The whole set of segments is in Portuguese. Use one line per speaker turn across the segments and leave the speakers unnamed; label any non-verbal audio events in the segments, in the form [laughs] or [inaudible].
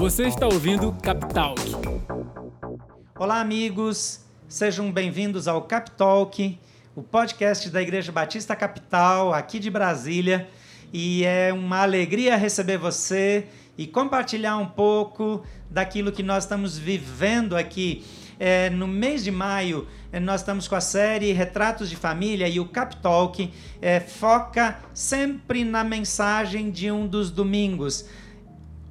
Você está ouvindo Capitalk.
Olá, amigos. Sejam bem-vindos ao Capitalk, o podcast da Igreja Batista Capital, aqui de Brasília. E é uma alegria receber você e compartilhar um pouco daquilo que nós estamos vivendo aqui. É, no mês de maio, é, nós estamos com a série Retratos de Família e o Capitalk é, foca sempre na mensagem de um dos domingos.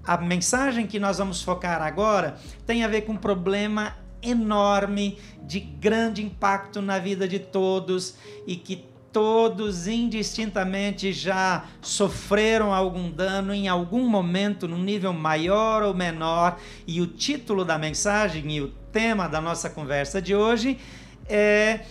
A mensagem que nós vamos focar agora tem a ver com um problema enorme, de grande impacto na vida de todos e que todos indistintamente já sofreram algum dano em algum momento, num nível maior ou menor. E o título da mensagem e o tema da nossa conversa de hoje é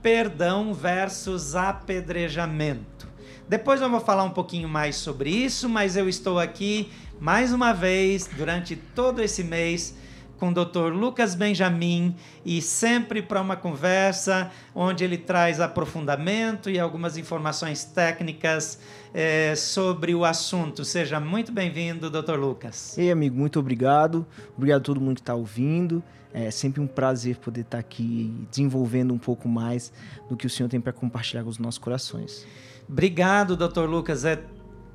Perdão versus apedrejamento. Depois eu vou falar um pouquinho mais sobre isso, mas eu estou aqui mais uma vez durante todo esse mês com o Dr. Lucas Benjamin e sempre para uma conversa onde ele traz aprofundamento e algumas informações técnicas é, sobre o assunto. Seja muito bem-vindo, Dr. Lucas.
Ei, amigo, muito obrigado. Obrigado a todo mundo que está ouvindo. É sempre um prazer poder estar tá aqui desenvolvendo um pouco mais do que o Senhor tem para compartilhar com os nossos corações.
Obrigado, Dr. Lucas. É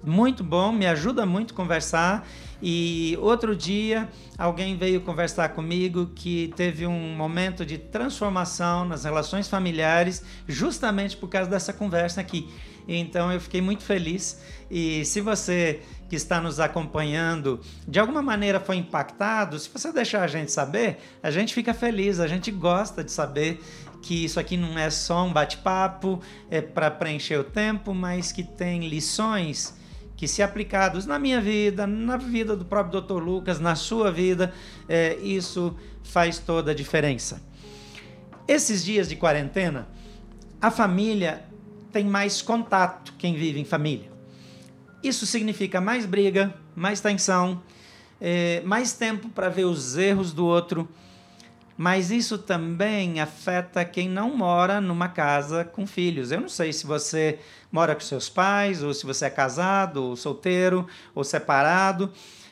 muito bom, me ajuda muito conversar. E outro dia alguém veio conversar comigo que teve um momento de transformação nas relações familiares, justamente por causa dessa conversa aqui. Então eu fiquei muito feliz. E se você que está nos acompanhando de alguma maneira foi impactado, se você deixar a gente saber, a gente fica feliz, a gente gosta de saber que isso aqui não é só um bate-papo, é para preencher o tempo, mas que tem lições que, se aplicados na minha vida, na vida do próprio Dr. Lucas, na sua vida, é, isso faz toda a diferença. Esses dias de quarentena, a família tem mais contato, quem vive em família. Isso significa mais briga, mais tensão, é, mais tempo para ver os erros do outro mas isso também afeta quem não mora numa casa com filhos. Eu não sei se você mora com seus pais, ou se você é casado, ou solteiro, ou separado.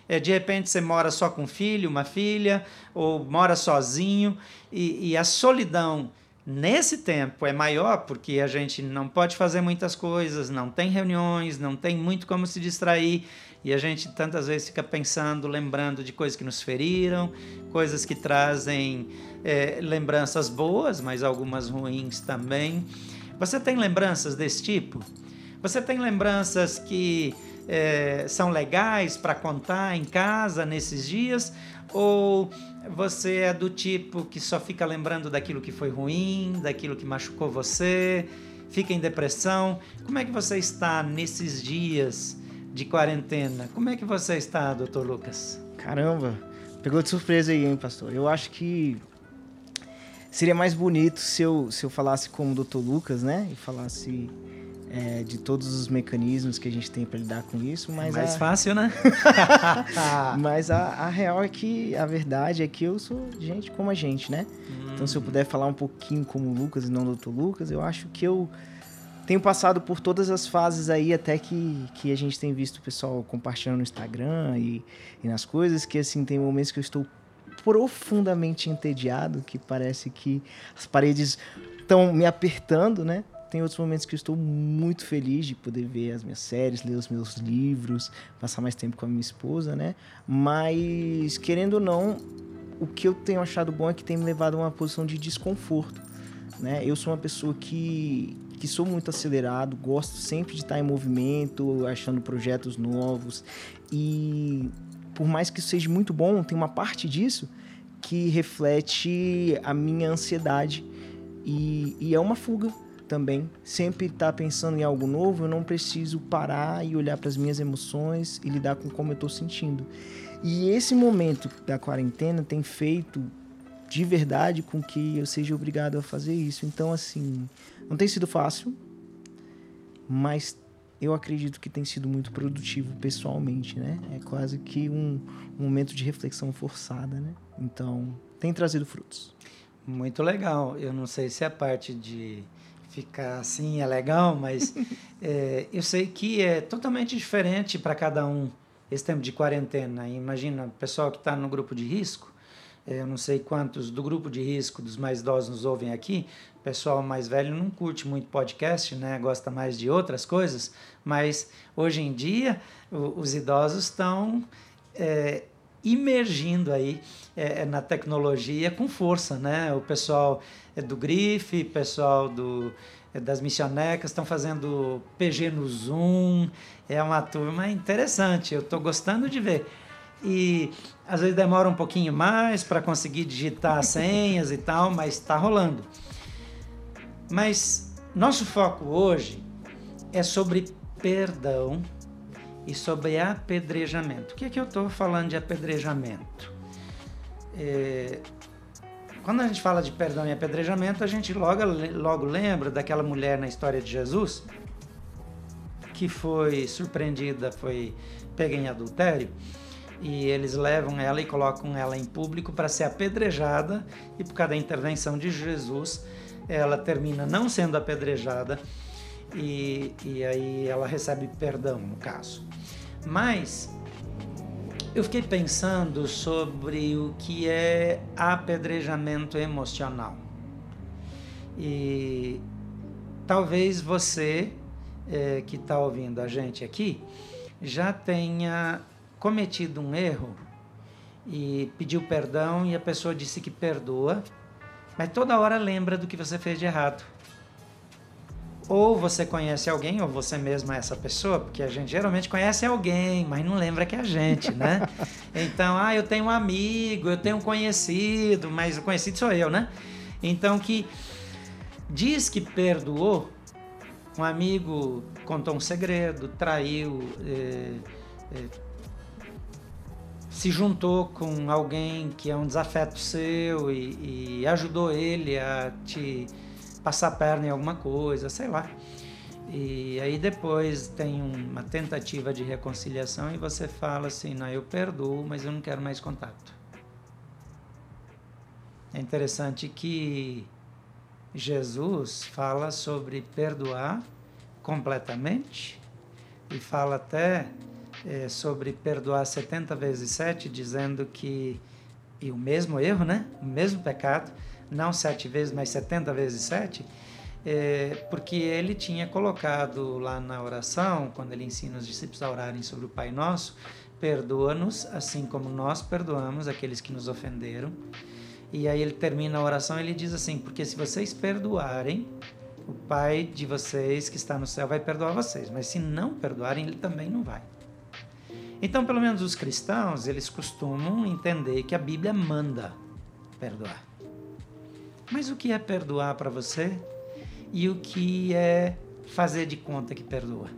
É, de repente você mora só com um filho, uma filha, ou mora sozinho, e, e a solidão nesse tempo é maior porque a gente não pode fazer muitas coisas, não tem reuniões, não tem muito como se distrair. E a gente tantas vezes fica pensando, lembrando de coisas que nos feriram, coisas que trazem é, lembranças boas, mas algumas ruins também. Você tem lembranças desse tipo? Você tem lembranças que é, são legais para contar em casa nesses dias? Ou você é do tipo que só fica lembrando daquilo que foi ruim, daquilo que machucou você, fica em depressão? Como é que você está nesses dias? de quarentena. Como é que você está, doutor Lucas?
Caramba, pegou de surpresa aí, hein, pastor? Eu acho que seria mais bonito se eu, se eu falasse como o doutor Lucas, né? E falasse é, de todos os mecanismos que a gente tem para lidar com isso, mas...
É mais
a...
fácil, né? [laughs] [laughs]
mas a, a, real é que, a verdade é que eu sou gente como a gente, né? Hum. Então, se eu puder falar um pouquinho como o Lucas e não o doutor Lucas, eu acho que eu tenho passado por todas as fases aí, até que, que a gente tem visto o pessoal compartilhando no Instagram e, e nas coisas, que assim, tem momentos que eu estou profundamente entediado, que parece que as paredes estão me apertando, né? Tem outros momentos que eu estou muito feliz de poder ver as minhas séries, ler os meus livros, passar mais tempo com a minha esposa, né? Mas, querendo ou não, o que eu tenho achado bom é que tem me levado a uma posição de desconforto, né? Eu sou uma pessoa que que sou muito acelerado, gosto sempre de estar em movimento, achando projetos novos e por mais que seja muito bom, tem uma parte disso que reflete a minha ansiedade e, e é uma fuga também. Sempre estar tá pensando em algo novo, eu não preciso parar e olhar para as minhas emoções e lidar com como eu estou sentindo. E esse momento da quarentena tem feito de verdade com que eu seja obrigado a fazer isso. Então, assim, não tem sido fácil, mas eu acredito que tem sido muito produtivo pessoalmente, né? É quase que um, um momento de reflexão forçada, né? Então, tem trazido frutos.
Muito legal. Eu não sei se a parte de ficar assim é legal, mas [laughs] é, eu sei que é totalmente diferente para cada um esse tempo de quarentena. Imagina, o pessoal que está no grupo de risco, eu não sei quantos do grupo de risco dos mais idosos nos ouvem aqui. O pessoal mais velho não curte muito podcast, né? Gosta mais de outras coisas. Mas hoje em dia os idosos estão é, imergindo aí é, na tecnologia com força, né? O pessoal do Grife, pessoal do das missionecas estão fazendo PG no Zoom. É uma turma interessante. Eu estou gostando de ver e às vezes demora um pouquinho mais para conseguir digitar senhas e tal, mas está rolando. Mas nosso foco hoje é sobre perdão e sobre apedrejamento. O que é que eu estou falando de apedrejamento? É, quando a gente fala de perdão e apedrejamento, a gente logo, logo lembra daquela mulher na história de Jesus que foi surpreendida, foi pega em adultério e eles levam ela e colocam ela em público para ser apedrejada e por causa da intervenção de Jesus ela termina não sendo apedrejada e, e aí ela recebe perdão no caso. Mas eu fiquei pensando sobre o que é apedrejamento emocional. E talvez você é, que está ouvindo a gente aqui já tenha cometido um erro e pediu perdão e a pessoa disse que perdoa, mas toda hora lembra do que você fez de errado. Ou você conhece alguém, ou você mesmo é essa pessoa, porque a gente geralmente conhece alguém, mas não lembra que é a gente, né? [laughs] Então, ah, eu tenho um amigo, eu tenho um conhecido, mas o conhecido sou eu, né? Então, que diz que perdoou, um amigo contou um segredo, traiu, é, é, se juntou com alguém que é um desafeto seu e, e ajudou ele a te passar perna em alguma coisa, sei lá. E aí depois tem uma tentativa de reconciliação e você fala assim, não, eu perdoo, mas eu não quero mais contato. É interessante que Jesus fala sobre perdoar completamente e fala até é, sobre perdoar 70 vezes 7, dizendo que, e o mesmo erro, né? O mesmo pecado, não sete vezes, mas 70 vezes 7, é, porque ele tinha colocado lá na oração, quando ele ensina os discípulos a orarem sobre o Pai Nosso, perdoa-nos assim como nós perdoamos aqueles que nos ofenderam. E aí ele termina a oração ele diz assim: Porque se vocês perdoarem, o Pai de vocês que está no céu vai perdoar vocês, mas se não perdoarem, ele também não vai. Então, pelo menos os cristãos, eles costumam entender que a Bíblia manda perdoar. Mas o que é perdoar para você e o que é fazer de conta que perdoa?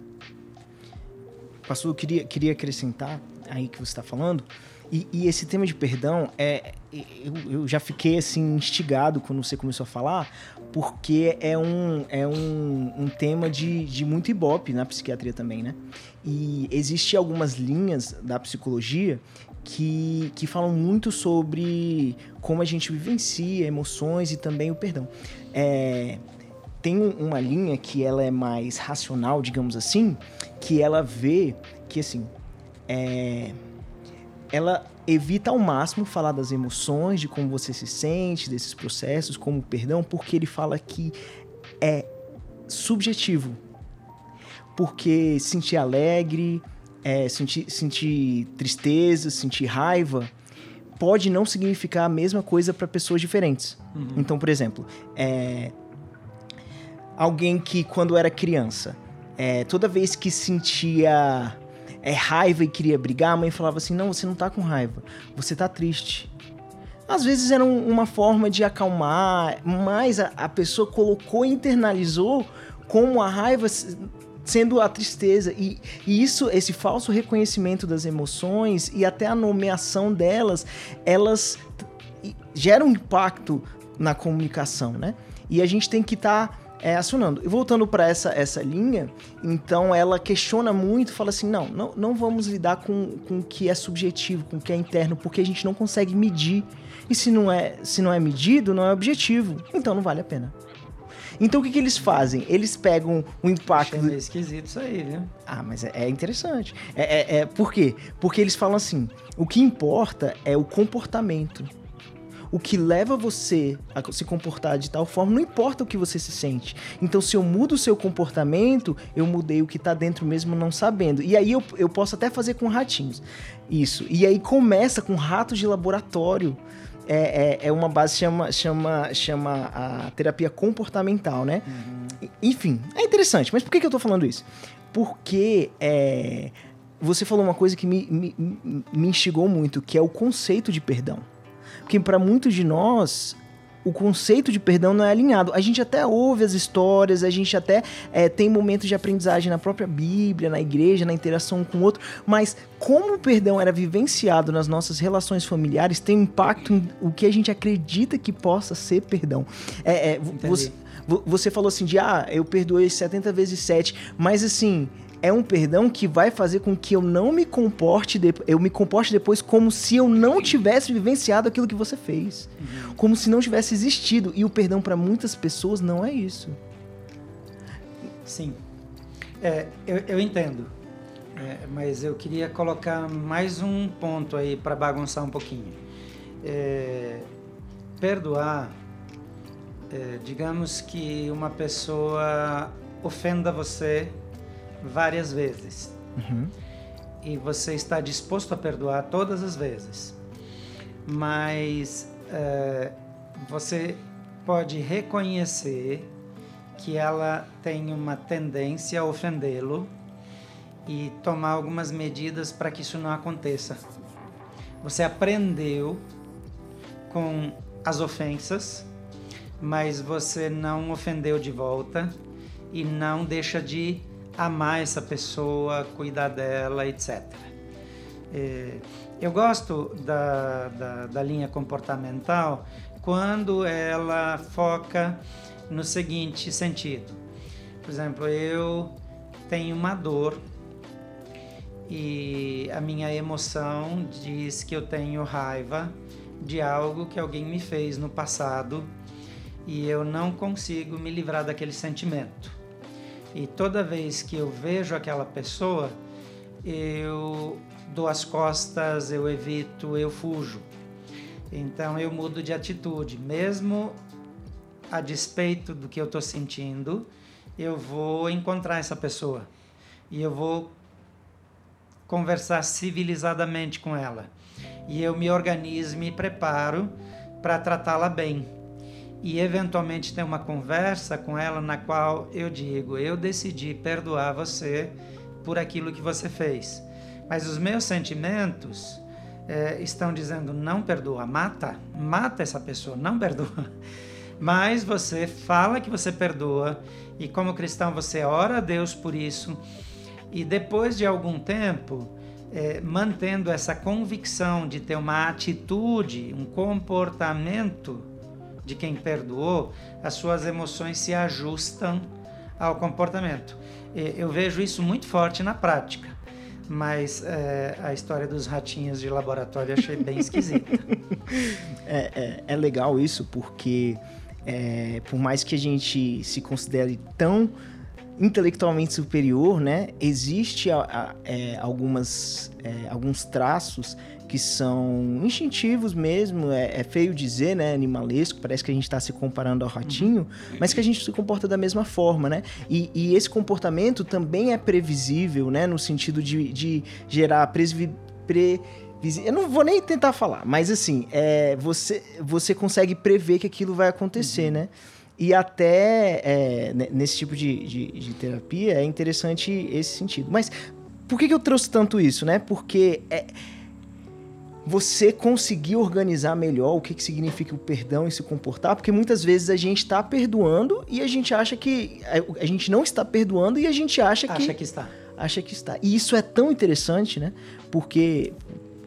Pastor, eu queria, queria acrescentar aí que você está falando, e, e, esse tema de perdão, é, eu, eu, já fiquei assim instigado quando você começou a falar, porque é um, é um, um tema de, de muito ibope na psiquiatria também, né? E existem algumas linhas da psicologia que, que falam muito sobre como a gente vivencia emoções e também o perdão. É, tem uma linha que ela é mais racional, digamos assim, que ela vê que assim é, ela evita ao máximo falar das emoções, de como você se sente, desses processos, como o perdão, porque ele fala que é subjetivo. Porque sentir alegre, é, sentir, sentir tristeza, sentir raiva, pode não significar a mesma coisa para pessoas diferentes. Uhum. Então, por exemplo, é, alguém que quando era criança, é, toda vez que sentia é, raiva e queria brigar, a mãe falava assim: não, você não tá com raiva, você tá triste. Às vezes era um, uma forma de acalmar, mas a, pessoa colocou internalizou como a raiva sendo a tristeza. E, e, isso, esse falso reconhecimento das emoções e até a nomeação delas, elas geram impacto na comunicação, né? E a gente tem que estar tá é, acionando. E voltando para essa, essa linha, então ela questiona muito, fala assim: não, não, não vamos lidar com, com o que é subjetivo, com o que é interno, porque a gente não consegue medir. E se não é, se não é medido, não é objetivo. Então não vale a pena. Então o que, que eles fazem? Eles pegam o impacto.
Achei meio esquisito isso aí, viu?
Ah, mas é, é interessante. É, é, é, por quê? Porque eles falam assim: o que importa é o comportamento o que leva você a se comportar de tal forma, não importa o que você se sente. Então, se eu mudo o seu comportamento, eu mudei o que tá dentro mesmo não sabendo. E aí eu, eu posso até fazer com ratinhos. Isso. E aí começa com ratos de laboratório. É, é, é, uma base chama chama chama a terapia comportamental, né? Uhum. Enfim, é interessante. Mas por que, que eu tô falando isso? Porque é, você falou uma coisa que me, me, me instigou muito, que é o conceito de perdão. Porque para muitos de nós, o conceito de perdão não é alinhado. A gente até ouve as histórias, a gente até é, tem momentos de aprendizagem na própria Bíblia, na igreja, na interação com o outro, mas como o perdão era vivenciado nas nossas relações familiares, tem impacto em o que a gente acredita que possa ser perdão. É, é você, você falou assim de, ah, eu perdoei 70 vezes 7, mas assim, é um perdão que vai fazer com que eu não me comporte, de, eu me comporte depois como se eu não tivesse vivenciado aquilo que você fez, uhum. como se não tivesse existido. E o perdão para muitas pessoas não é isso.
Sim, é, eu, eu entendo, é, mas eu queria colocar mais um ponto aí para bagunçar um pouquinho. É, perdoar, é, digamos que uma pessoa ofenda você várias vezes. Uhum. E você está disposto a perdoar todas as vezes. Mas é, você pode reconhecer que ela tem uma tendência a ofendê-lo e tomar algumas medidas para que isso não aconteça. Você aprendeu com as ofensas, mas você não ofendeu de volta e não deixa de amar essa pessoa, cuidar dela, etc. É, eu gosto da, da, da linha comportamental quando ela foca no seguinte sentido. Por exemplo, eu tenho uma dor e a minha emoção diz que eu tenho raiva de algo que alguém me fez no passado e eu não consigo me livrar daquele sentimento. E toda vez que eu vejo aquela pessoa, eu dou as costas, eu evito, eu fujo. Então eu mudo de atitude, mesmo a despeito do que eu estou sentindo, eu vou encontrar essa pessoa e eu vou conversar civilizadamente com ela. E eu me organizo, me preparo para tratá-la bem e eventualmente ter uma conversa com ela na qual eu digo: eu decidi perdoar você por aquilo que você fez, mas os meus sentimentos é, estão dizendo: não perdoa, mata, mata essa pessoa, não perdoa. [laughs] Mas você fala que você perdoa e, como cristão, você ora a Deus por isso. E depois de algum tempo, é, mantendo essa convicção de ter uma atitude, um comportamento de quem perdoou, as suas emoções se ajustam ao comportamento. Eu vejo isso muito forte na prática, mas é, a história dos ratinhos de laboratório achei bem esquisita. [laughs]
é, é, é, legal isso porque, é, por mais que a gente se considere tão intelectualmente superior, né, existe a, a, é, algumas, é, alguns traços que são instintivos mesmo, é, é, feio dizer, né, animalesco, parece que a gente está se comparando ao ratinho, uhum. mas que a gente se comporta da mesma forma, né? E, e esse comportamento também é previsível, né, no sentido de, de gerar presvi, pre, eu não vou nem tentar falar, mas assim, é, você, você consegue prever que aquilo vai acontecer, uhum. né? E até é, nesse tipo de, de, de, terapia é interessante esse sentido. Mas por que, que eu trouxe tanto isso, né? Porque é, você conseguir organizar melhor o que, que significa o perdão e se comportar, porque muitas vezes a gente está perdoando e a gente acha que. A, gente não está perdoando e a gente acha,
acha que. Acha que está.
Acha que está. E isso é tão interessante, né? Porque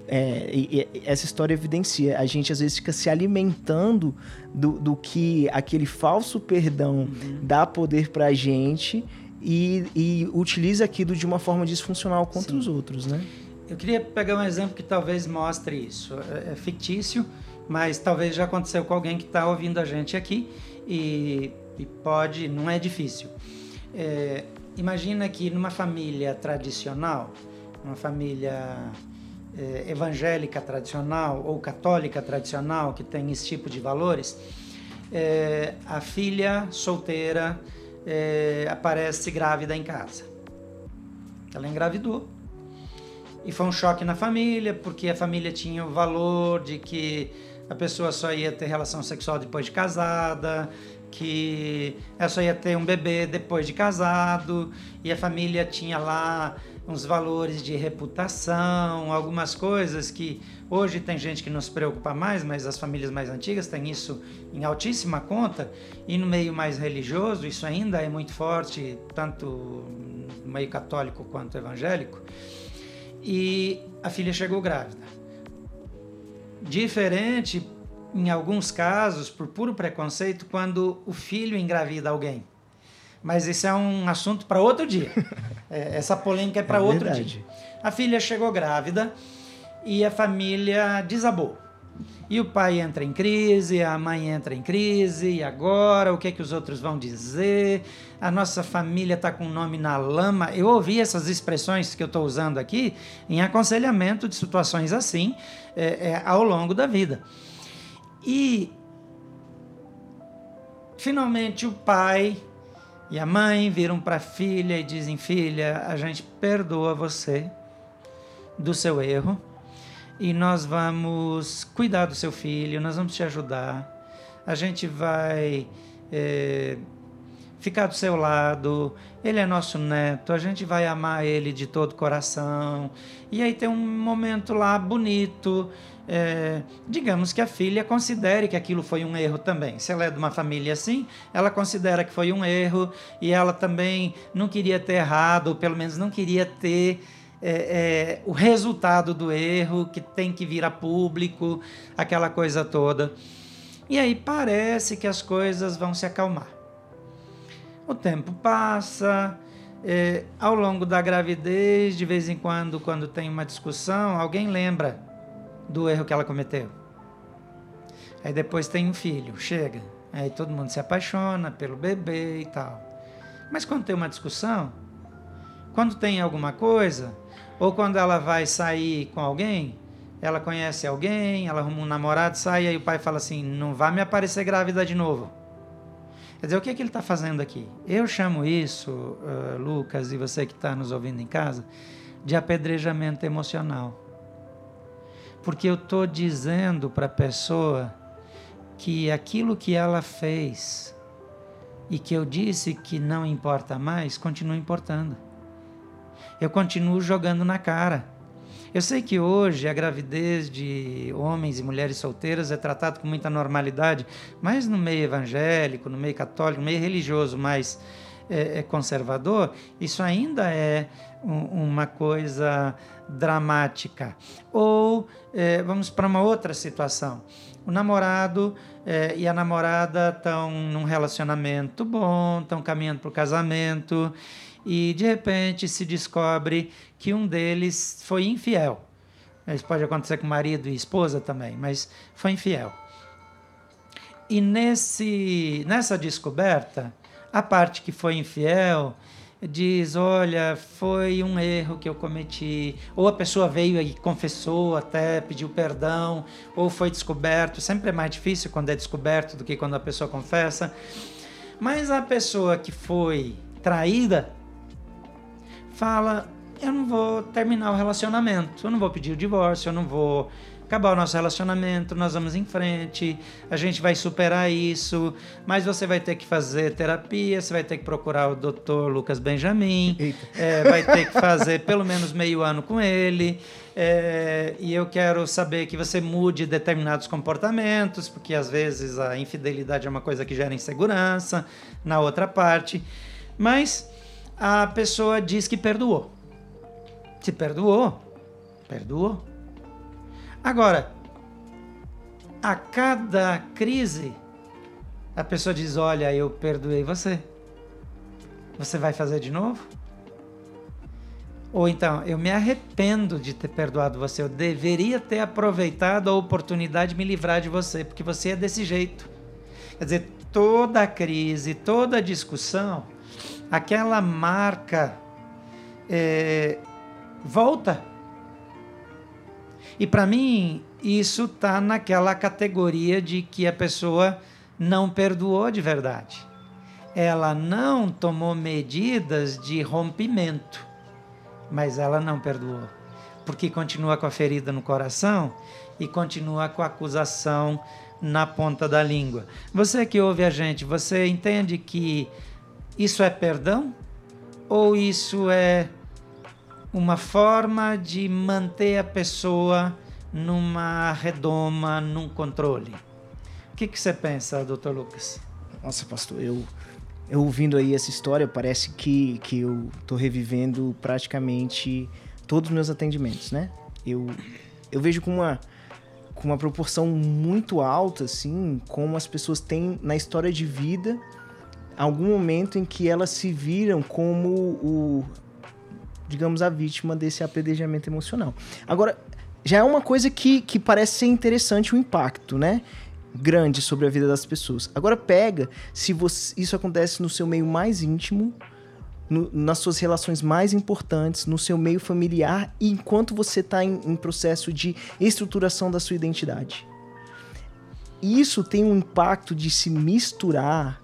é, e, e essa história evidencia. A gente às vezes fica se alimentando do, do que aquele falso perdão uhum. dá poder pra gente e, e utiliza aquilo de uma forma disfuncional contra Sim. os outros, né?
Eu queria pegar um exemplo que talvez mostre isso. É, é fictício, mas talvez já aconteceu com alguém que está ouvindo a gente aqui. E E pode, não é difícil. É, imagina que numa família tradicional, uma família é, evangélica tradicional ou católica tradicional que tem esse tipo de valores, é, a filha solteira é, aparece grávida em casa. Ela engravidou. E foi um choque na família, porque a família tinha o valor de que a pessoa só ia ter relação sexual depois de casada, que ela só ia ter um bebê depois de casado, e a família tinha lá uns valores de reputação, algumas coisas que hoje tem gente que não se preocupa mais, mas as famílias mais antigas têm isso em altíssima conta, e no meio mais religioso isso ainda é muito forte, tanto no meio católico quanto evangélico. E a filha chegou grávida. Diferente em alguns casos, por puro preconceito, quando o filho engravida alguém. Mas isso é um assunto para outro dia. [laughs] É, essa polêmica é para é outro verdade. dia. A filha chegou grávida e a família desabou. E o pai entra em crise, a mãe entra em crise, e agora o que é que os outros vão dizer? A nossa família está com o nome na lama. Eu ouvi essas expressões que eu estou usando aqui em aconselhamento de situações assim é, é, ao longo da vida. E finalmente o pai e a mãe viram para a filha e dizem: Filha, a gente perdoa você do seu erro e nós vamos cuidar do seu filho, nós vamos te ajudar. A gente vai é, ficar do seu lado. Ele é nosso neto, a gente vai amar ele de todo coração. E aí tem um momento lá bonito é, digamos que a filha considere que aquilo foi um erro também. Se ela é de uma família assim, ela considera que foi um erro e ela também não queria ter errado, ou pelo menos não queria ter é, é, o resultado do erro, que tem que vir a público, aquela coisa toda. E aí parece que as coisas vão se acalmar. O tempo passa, é, ao longo da gravidez, de vez em quando, quando tem uma discussão, alguém lembra do erro que ela cometeu. Aí depois tem um filho, chega. Aí todo mundo se apaixona pelo bebê e tal. Mas quando tem uma discussão, quando tem alguma coisa, ou quando ela vai sair com alguém, ela conhece alguém, ela arruma um namorado, sai, aí o pai fala assim: não vai me aparecer grávida de novo. Quer dizer, o que, é que ele está fazendo aqui? Eu chamo isso, uh, Lucas, e você que está nos ouvindo em casa, de apedrejamento emocional. Porque eu estou dizendo para a pessoa que aquilo que ela fez e que eu disse que não importa mais, continua importando. Eu continuo jogando na cara. Eu sei que hoje a gravidez de homens e mulheres solteiras é tratada com muita normalidade, mas no meio evangélico, no meio católico, no meio religioso mais é, é conservador, isso ainda é um, uma coisa dramática. Ou é, vamos para uma outra situação. O namorado é, e a namorada estão num relacionamento bom, estão caminhando para o casamento e de repente se descobre que um deles foi infiel. Isso pode acontecer com marido e esposa também, mas foi infiel. E nesse, nessa descoberta, a parte que foi infiel diz: Olha, foi um erro que eu cometi. Ou a pessoa veio e confessou, até pediu perdão, ou foi descoberto. Sempre é mais difícil quando é descoberto do que quando a pessoa confessa. Mas a pessoa que foi traída fala: Eu não vou terminar o relacionamento, eu não vou pedir o divórcio, eu não vou acabar o nosso relacionamento, nós vamos em frente, a gente vai superar isso, mas você vai ter que fazer terapia, você vai ter que procurar o doutor Lucas Benjamin, é, vai ter que fazer pelo menos meio ano com ele, é, e eu quero saber que você mude determinados comportamentos, porque às vezes a infidelidade é uma coisa que gera insegurança na outra parte, mas a pessoa diz que perdoou. Se perdoou, perdoou Agora, a cada crise, a pessoa diz: Olha, eu perdoei você. Você vai fazer de novo? Ou então, eu me arrependo de ter perdoado você. Eu deveria ter aproveitado a oportunidade de me livrar de você, porque você é desse jeito. Quer dizer, toda crise, toda discussão, aquela marca é, volta. E para mim, isso está naquela categoria de que a pessoa não perdoou de verdade. Ela não tomou medidas de rompimento, mas ela não perdoou. Porque continua com a ferida no coração e continua com a acusação na ponta da língua. Você que ouve a gente, você entende que isso é perdão? Ou isso é uma forma de manter a pessoa numa redoma, num controle? O que, que você pensa, doutor Lucas?
Nossa, pastor, eu, eu ouvindo aí essa história, parece que, que eu estou revivendo praticamente todos os meus atendimentos, né? Eu, eu vejo com uma, com uma proporção muito alta, assim, como as pessoas têm na história de vida algum momento em que elas se viram como o, digamos, a vítima desse apedrejamento emocional. Agora, já é uma coisa que, que parece ser interessante o impacto, né? grande sobre a vida das pessoas. Agora pega se você, isso acontece no seu meio mais íntimo, no, nas suas relações mais importantes, no seu meio familiar, e enquanto você está em, em processo de estruturação da sua identidade. Isso tem um impacto de se misturar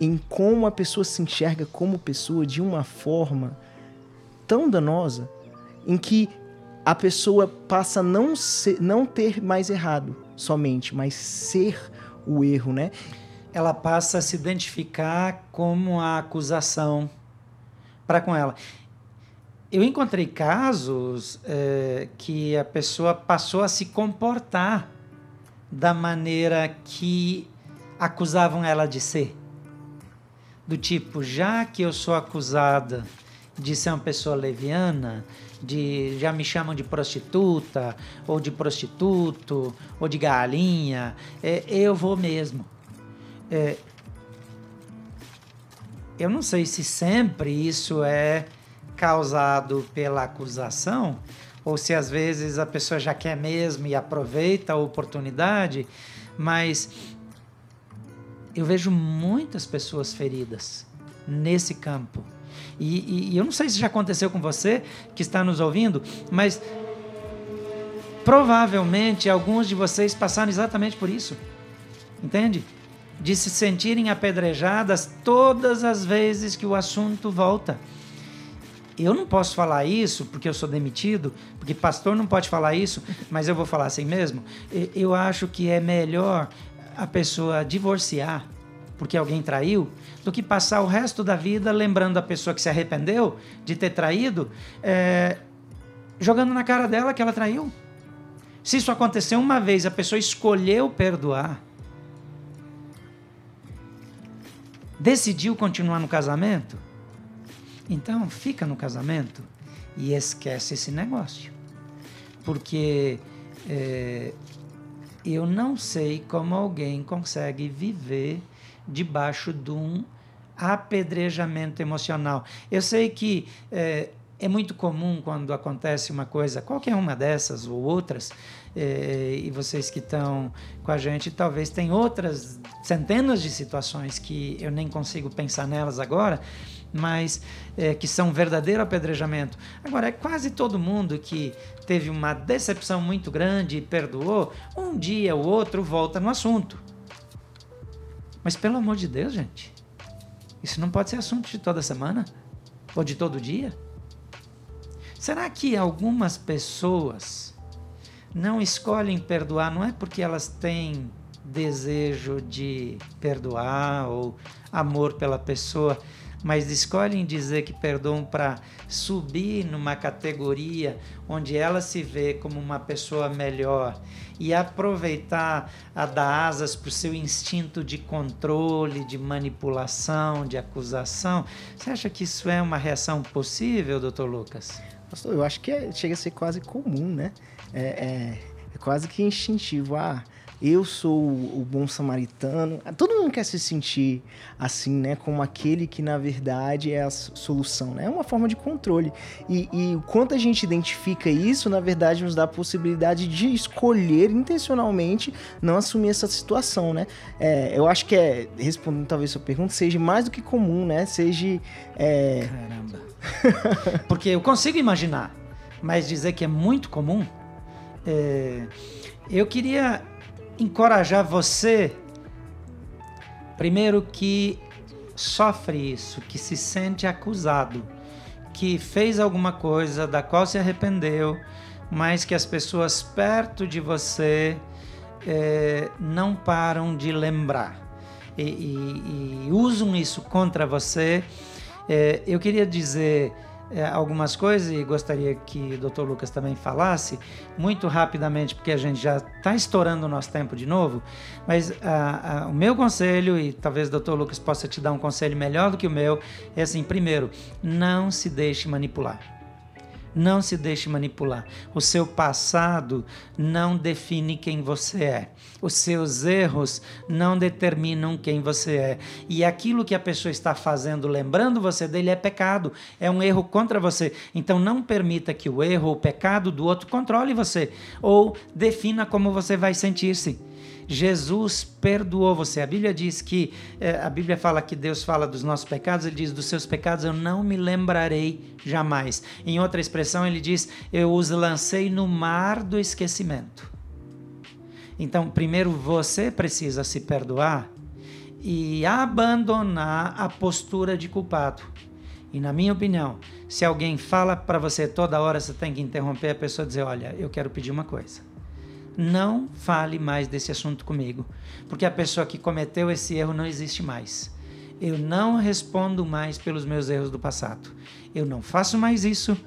em como a pessoa se enxerga como pessoa de uma forma tão danosa em que a pessoa passa a não, ser, não ter mais errado somente, mas ser o erro, né?
Ela passa a se identificar como a acusação para com ela. Eu encontrei casos é, que a pessoa passou a se comportar da maneira que acusavam ela de ser. Do tipo, já que eu sou acusada de ser uma pessoa leviana, de já me chamam de prostituta, ou de prostituto, ou de galinha, é, eu vou mesmo. É, eu não sei se sempre isso é causado pela acusação, ou se às vezes a pessoa já quer mesmo e aproveita a oportunidade, mas eu vejo muitas pessoas feridas nesse campo e, e, e eu não sei se já aconteceu com você que está nos ouvindo, mas provavelmente alguns de vocês passaram exatamente por isso. Entende? De se sentirem apedrejadas todas as vezes que o assunto volta. Eu não posso falar isso porque eu sou demitido, porque pastor não pode falar isso, [laughs] mas eu vou falar assim mesmo. Eu acho que é melhor a pessoa divorciar porque alguém traiu, do que passar o resto da vida lembrando a pessoa que se arrependeu de ter traído, é, jogando na cara dela que ela traiu. Se isso aconteceu uma vez, a pessoa escolheu perdoar, decidiu continuar no casamento, então fica no casamento e esquece esse negócio. Porque é, eu não sei como alguém consegue viver debaixo de um apedrejamento emocional. Eu sei que é, é muito comum quando acontece uma coisa, qualquer uma dessas ou outras, é, e vocês que estão com a gente talvez tenham outras centenas de situações que eu nem consigo pensar nelas agora, mas é, que são verdadeiro apedrejamento. Agora, é quase todo mundo que teve uma decepção muito grande e perdoou, um dia ou outro volta no assunto. Mas pelo amor de Deus, gente, isso não pode ser assunto de toda semana ou de todo dia. Será que algumas pessoas não escolhem perdoar não é porque elas têm desejo de perdoar ou amor pela pessoa, mas escolhem dizer que perdoam para subir numa categoria onde ela se vê como uma pessoa melhor e aproveitar a dar asas para o seu instinto de controle, de manipulação, de acusação. Você acha que isso é uma reação possível, doutor Lucas?
Pastor, eu acho que é, chega a ser quase comum, né? É, é, é quase que instintivo. Ah, eu sou o, o bom samaritano. Todo mundo quer se sentir assim, né? Como aquele que na verdade é a solução, né? É uma forma de controle. E, e quanto a gente identifica isso, na verdade, nos dá a possibilidade de escolher intencionalmente não assumir essa situação, né? É, eu acho que é, respondendo talvez a sua pergunta, seja mais do que comum, né? Seja. É...
Caramba. [laughs] Porque eu consigo imaginar, mas dizer que é muito comum. É... Eu queria encorajar você, primeiro que sofre isso, que se sente acusado, que fez alguma coisa da qual se arrependeu, mas que as pessoas perto de você é, não param de lembrar e, e, e usam isso contra você. É, eu queria dizer é, algumas coisas e gostaria que o Dr. Lucas também falasse, muito rapidamente, porque a gente já está estourando o nosso tempo de novo, mas a, a, o meu conselho, e talvez o Dr. Lucas possa te dar um conselho melhor do que o meu, é assim: primeiro, não se deixe manipular. Não se deixe manipular. O seu passado não define quem você é. Os seus erros não determinam quem você é. E aquilo que a pessoa está fazendo, lembrando você dele, é pecado. É um erro contra você. Então não permita que o erro ou o pecado do outro controle você ou defina como você vai sentir-se. Jesus perdoou você. A Bíblia diz que, é, a Bíblia fala que Deus fala dos nossos pecados, ele diz: dos seus pecados eu não me lembrarei jamais. Em outra expressão, ele diz: eu os lancei no mar do esquecimento. Então, primeiro você precisa se perdoar e abandonar a postura de culpado. E na minha opinião, se alguém fala para você toda hora, você tem que interromper a pessoa e dizer: Olha, eu quero pedir uma coisa não fale mais desse assunto comigo, porque a pessoa que cometeu esse erro não existe mais. Eu não respondo mais pelos meus erros do passado. Eu não faço mais isso,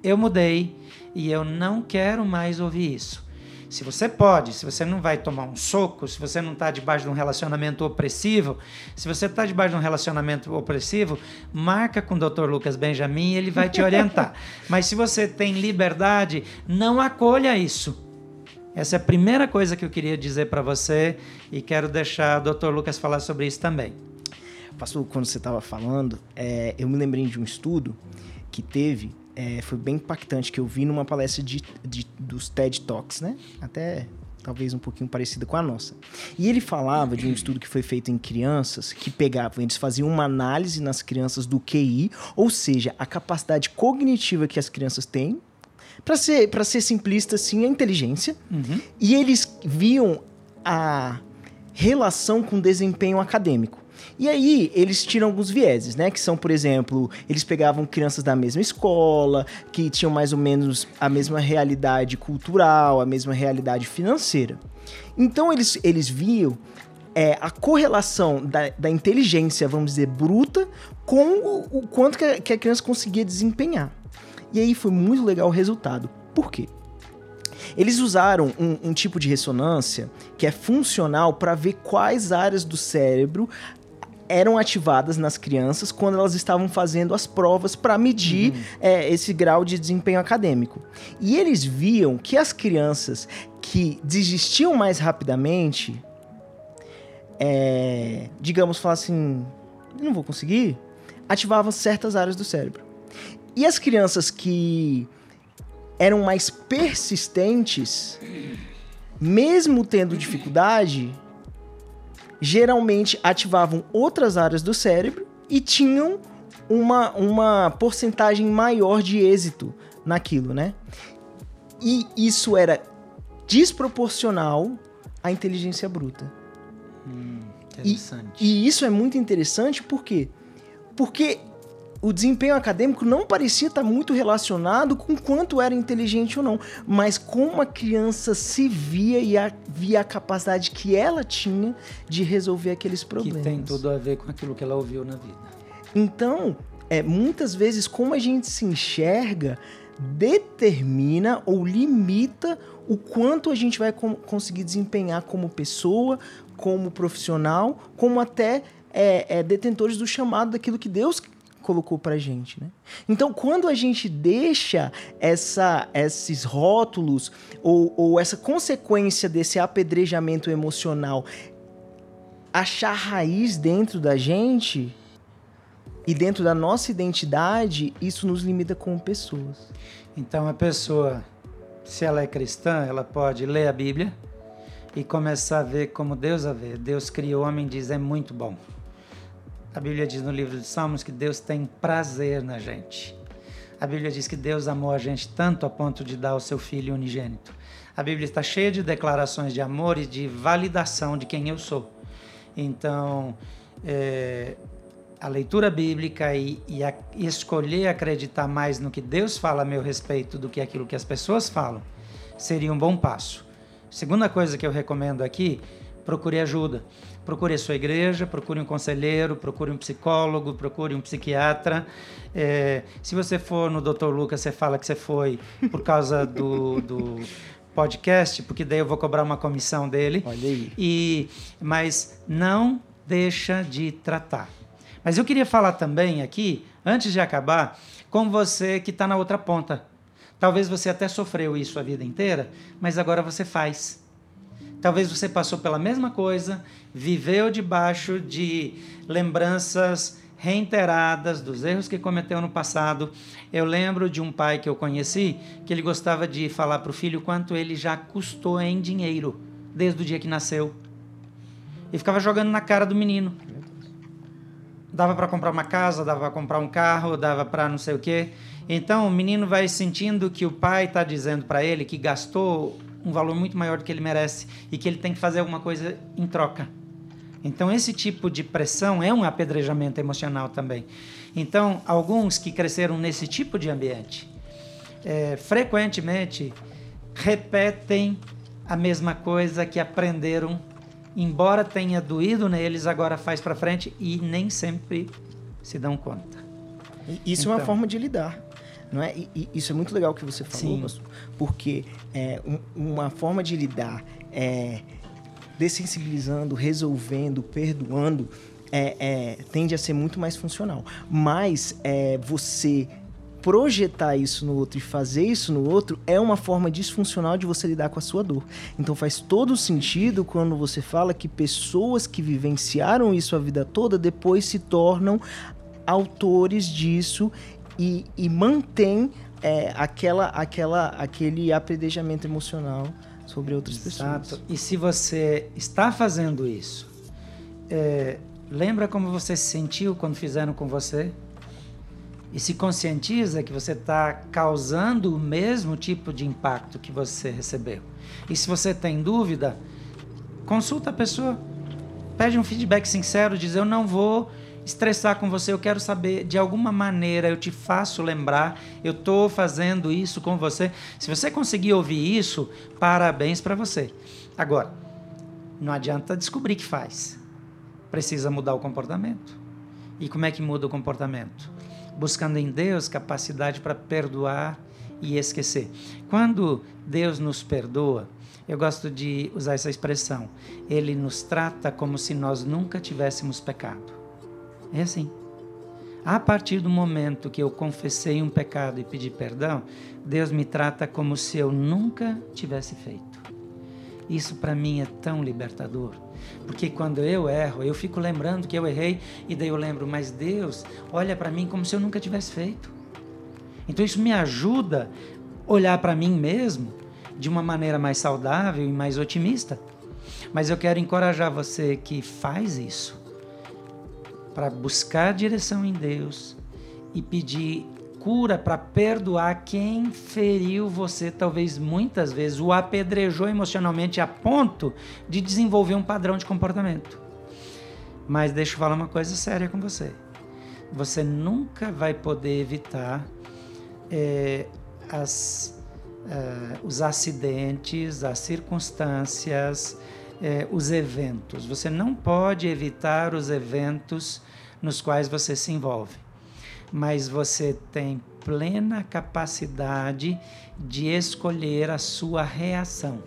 eu mudei e eu não quero mais ouvir isso. Se você pode, se você não vai tomar um soco, se você não está debaixo de um relacionamento opressivo, se você está debaixo de um relacionamento opressivo, marca com o Dr. Lucas Benjamin e ele vai te orientar. [laughs] Mas se você tem liberdade, não acolha isso essa é a primeira coisa que eu queria dizer para você e quero deixar o Dr. Lucas falar sobre isso também.
Pastor, quando você estava falando, é, eu me lembrei de um estudo que teve, é, foi bem impactante, que eu vi numa palestra de, de, dos TED Talks, né? Até talvez um pouquinho parecida com a nossa. E ele falava de um estudo que foi feito em crianças que pegavam, eles faziam uma análise nas crianças do QI, ou seja, a capacidade cognitiva que as crianças têm para ser, pra ser simplista, assim, a inteligência. Uhum. E eles viam a relação com desempenho acadêmico. E aí, eles tiram alguns vieses, né? Que são, por exemplo, eles pegavam crianças da mesma escola, que tinham mais ou menos a mesma realidade cultural, a mesma realidade financeira. Então, eles, eles viam é, a correlação da, da inteligência, vamos dizer, bruta, com o, o quanto que a, que a criança conseguia desempenhar. E aí foi muito legal o resultado. Por quê? Eles usaram um, um tipo de ressonância que é funcional para ver quais áreas do cérebro eram ativadas nas crianças quando elas estavam fazendo as provas para medir uhum. é, esse grau de desempenho acadêmico. E eles viam que as crianças que desistiam mais rapidamente, é, digamos, falar assim, não vou conseguir, ativavam certas áreas do cérebro. E as crianças que eram mais persistentes, mesmo tendo dificuldade, geralmente ativavam outras áreas do cérebro e tinham uma, uma porcentagem maior de êxito naquilo, né? E isso era desproporcional à inteligência bruta.
Hum, interessante.
E, e isso é muito interessante por quê? Porque o desempenho acadêmico não parecia estar muito relacionado com quanto era inteligente ou não, mas como a criança se via e a, via a capacidade que ela tinha de resolver aqueles problemas.
Que tem tudo a ver com aquilo que ela ouviu na vida.
Então, é, muitas vezes, como a gente se enxerga determina ou limita o quanto a gente vai conseguir desempenhar como pessoa, como profissional, como até é, é, detentores do chamado daquilo que Deus colocou pra gente, né? Então, quando a gente deixa essa, esses rótulos ou, ou essa consequência desse apedrejamento emocional achar raiz dentro da gente e dentro da nossa identidade, isso nos limita como pessoas.
Então, a pessoa, se ela é cristã, ela pode ler a Bíblia e começar a ver como Deus a vê. Deus criou o homem e diz: é muito bom. A Bíblia diz no livro de Salmos que Deus tem prazer na gente. A Bíblia diz que Deus amou a gente tanto a ponto de dar o seu filho unigênito. A Bíblia está cheia de declarações de amor e de validação de quem eu sou. Então, é, a leitura bíblica e, e, a, e, escolher acreditar mais no que Deus fala a meu respeito do que aquilo que as pessoas falam seria um bom passo. Segunda coisa que eu recomendo aqui, procure ajuda. Procure a sua igreja, procure um conselheiro, procure um psicólogo, procure um psiquiatra. É, se você for no Dr. Lucas, você fala que você foi por causa do, do podcast, porque daí eu vou cobrar uma comissão dele.
Olha aí.
E, mas não deixa de tratar. Mas eu queria falar também aqui, antes de acabar, com você que está na outra ponta. Talvez você até sofreu isso a vida inteira, mas agora você faz. Talvez você passou pela mesma coisa, viveu debaixo de lembranças reiteradas dos erros que cometeu no passado. Eu lembro de um pai que eu conheci que ele gostava de falar para o filho quanto ele já custou em dinheiro desde o dia que nasceu. E ficava jogando na cara do menino. Dava para comprar uma casa, dava para comprar um carro, dava para não sei o quê. Então o menino vai sentindo que o pai está dizendo para ele que gastou um valor muito maior do que ele merece e que ele tem que fazer alguma coisa em troca. Então, esse tipo de pressão é um apedrejamento emocional também. Então, alguns que cresceram nesse tipo de ambiente, é, frequentemente repetem a mesma coisa que aprenderam, embora tenha doído neles, agora faz para frente e nem sempre se dão conta.
Isso então, é uma então. forma de lidar. Não é? E, e isso é muito legal que você falou, Sim. porque é, um, uma forma de lidar é, dessensibilizando, resolvendo, perdoando, é, é, tende a ser muito mais funcional. Mas é, você projetar isso no outro e fazer isso no outro é uma forma disfuncional de você lidar com a sua dor. Então faz todo sentido quando você fala que pessoas que vivenciaram isso a vida toda depois se tornam autores disso e, e mantém é, aquela, aquela, aquele apredejamento emocional sobre outras Exato. pessoas.
E se você está fazendo isso, é, lembra como você se sentiu quando fizeram com você? E se conscientiza que você está causando o mesmo tipo de impacto que você recebeu. E se você tem dúvida, consulta a pessoa. Pede um feedback sincero, diz eu não vou estressar com você, eu quero saber, de alguma maneira eu te faço lembrar, eu estou fazendo isso com você. Se você conseguir ouvir isso, parabéns para você. Agora, não adianta descobrir que faz. Precisa mudar o comportamento. E como é que muda o comportamento? Buscando em Deus capacidade para perdoar e esquecer. Quando Deus nos perdoa, eu gosto de usar essa expressão. Ele nos trata como se nós nunca tivéssemos pecado. É assim. A partir do momento que eu confessei um pecado e pedi perdão, Deus me trata como se eu nunca tivesse feito. Isso para mim é tão libertador. Porque quando eu erro, eu fico lembrando que eu errei e daí eu lembro, mas Deus olha para mim como se eu nunca tivesse feito. Então isso me ajuda a olhar para mim mesmo de uma maneira mais saudável e mais otimista. Mas eu quero encorajar você que faz isso para buscar direção em Deus e pedir cura para perdoar quem feriu você, talvez muitas vezes o apedrejou emocionalmente a ponto de desenvolver um padrão de comportamento. Mas deixa eu falar uma coisa séria com você. Você nunca vai poder evitar é, as, uh, os acidentes, as circunstâncias, é, os eventos. Você não pode evitar os eventos nos quais você se envolve, mas você tem plena capacidade de escolher a sua reação.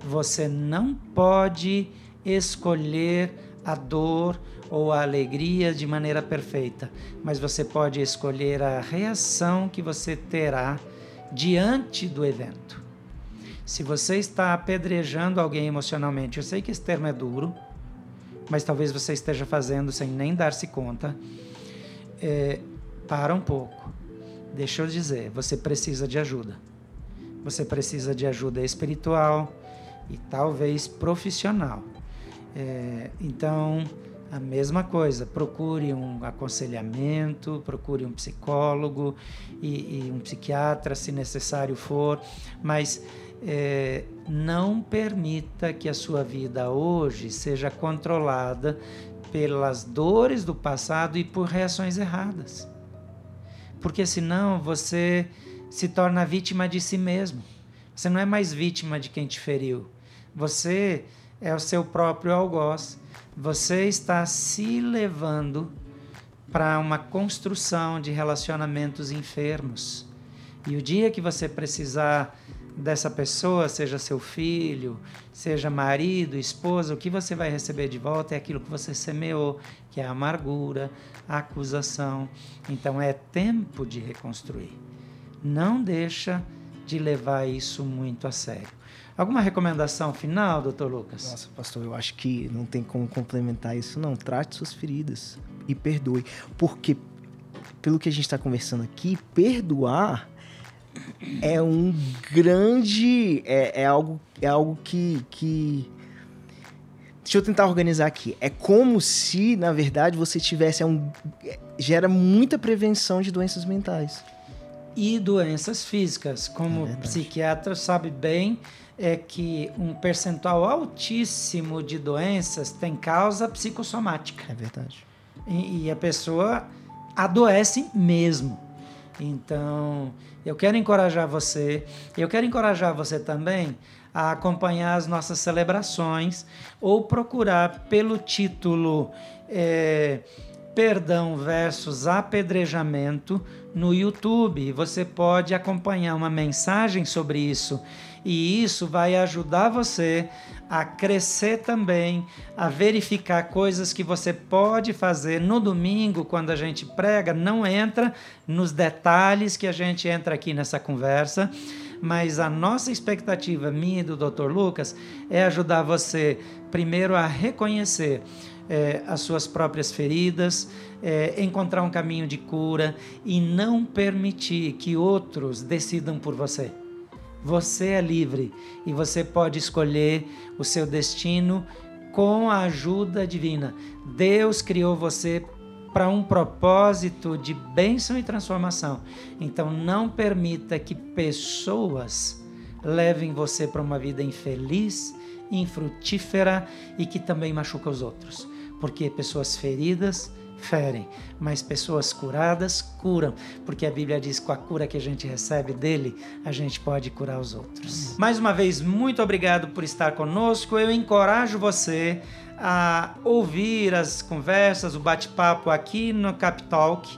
Você não pode escolher a dor ou a alegria de maneira perfeita, mas você pode escolher a reação que você terá diante do evento. Se você está apedrejando alguém emocionalmente, eu sei que esse termo é duro, mas talvez você esteja fazendo sem nem dar-se conta. É, para um pouco. Deixa eu dizer, você precisa de ajuda. Você precisa de ajuda espiritual e talvez profissional. É, então, a mesma coisa, procure um aconselhamento, procure um psicólogo e, e um psiquiatra, se necessário for, mas é, não permita que a sua vida hoje seja controlada pelas dores do passado e por reações erradas. Porque senão você se torna vítima de si mesmo. Você não é mais vítima de quem te feriu. Você é o seu próprio algoz. Você está se levando para uma construção de relacionamentos enfermos. E o dia que você precisar dessa pessoa, seja seu filho, seja marido, esposa, o que você vai receber de volta é aquilo que você semeou, que é a amargura, a acusação. Então é tempo de reconstruir. Não deixa de levar isso muito a sério. Alguma recomendação final, doutor Lucas?
Nossa, pastor, eu acho que não tem como complementar isso, não. Trate suas feridas e perdoe. Porque, pelo que a gente está conversando aqui, perdoar é um grande. É, é, algo, é algo que, que. Deixa eu tentar organizar aqui. É como se, na verdade, você tivesse. É um, gera muita prevenção de doenças mentais.
E doenças físicas. Como é psiquiatra sabe bem, é que um percentual altíssimo de doenças tem causa psicossomática.
É verdade.
E, e a pessoa adoece mesmo. Então, eu quero encorajar você, eu quero encorajar você também a acompanhar as nossas celebrações ou procurar pelo título é, Perdão versus Apedrejamento no YouTube. Você pode acompanhar uma mensagem sobre isso e isso vai ajudar você a crescer também, a verificar coisas que você pode fazer no domingo quando a gente prega, não entra nos detalhes que a gente entra aqui nessa conversa, mas a nossa expectativa, minha e do Dr. Lucas, é ajudar você primeiro a reconhecer é, as suas próprias feridas, é, encontrar um caminho de cura e não permitir que outros decidam por você. Você é livre e você pode escolher o seu destino com a ajuda divina. Deus criou você para um propósito de bênção e transformação. Então não permita que pessoas levem você para uma vida infeliz, infrutífera e que também machuca os outros. Porque pessoas feridas ferem, mas pessoas curadas curam, porque a Bíblia diz que com a cura que a gente recebe dele, a gente pode curar os outros. Mais uma vez, muito obrigado por estar conosco. Eu encorajo você a ouvir as conversas, o bate-papo aqui no Capitalk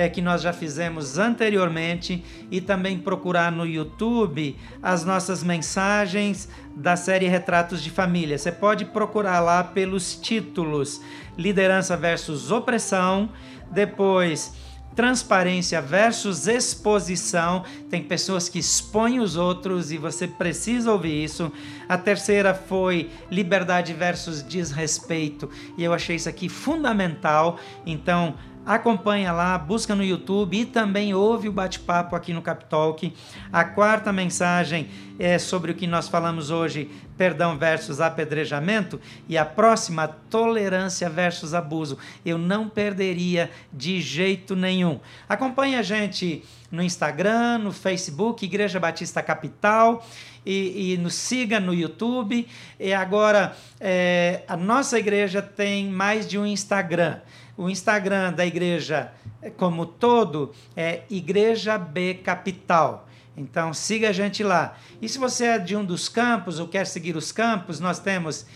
é, que nós já fizemos anteriormente e também procurar no YouTube as nossas mensagens da série Retratos de Família. Você pode procurar lá pelos títulos Liderança versus Opressão, depois transparência versus exposição. Tem pessoas que expõem os outros e você precisa ouvir isso. A terceira foi liberdade versus desrespeito e eu achei isso aqui fundamental. Então, acompanha lá, busca no YouTube e também ouve o bate-papo aqui no Capitalk. A quarta mensagem é sobre o que nós falamos hoje, perdão versus apedrejamento, e a próxima, tolerância versus abuso. Eu não perderia de jeito nenhum. Acompanhe a gente no Instagram, no Facebook, Igreja Batista Capital. E, e, nos siga no YouTube. E agora, é, a nossa igreja tem mais de um Instagram. O Instagram da igreja como todo é Igreja B Capital. Então siga a gente lá. E se você é de um dos campos ou quer seguir os campos, nós temos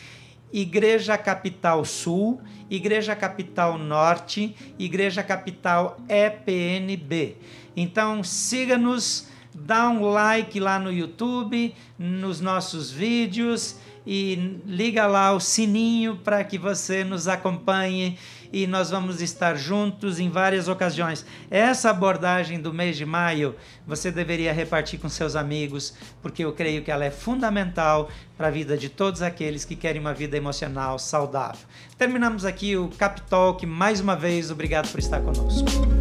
Igreja Capital Sul, Igreja Capital Norte, Igreja Capital EPNB. Então siga-nos, dá um like lá no YouTube, nos nossos vídeos e liga lá o sininho para que você nos acompanhe e nós vamos estar juntos em várias ocasiões. Essa abordagem do mês de maio você deveria repartir com seus amigos, porque eu creio que ela é fundamental para a vida de todos aqueles que querem uma vida emocional saudável. Terminamos aqui o Capitalk mais uma vez. Obrigado por estar conosco.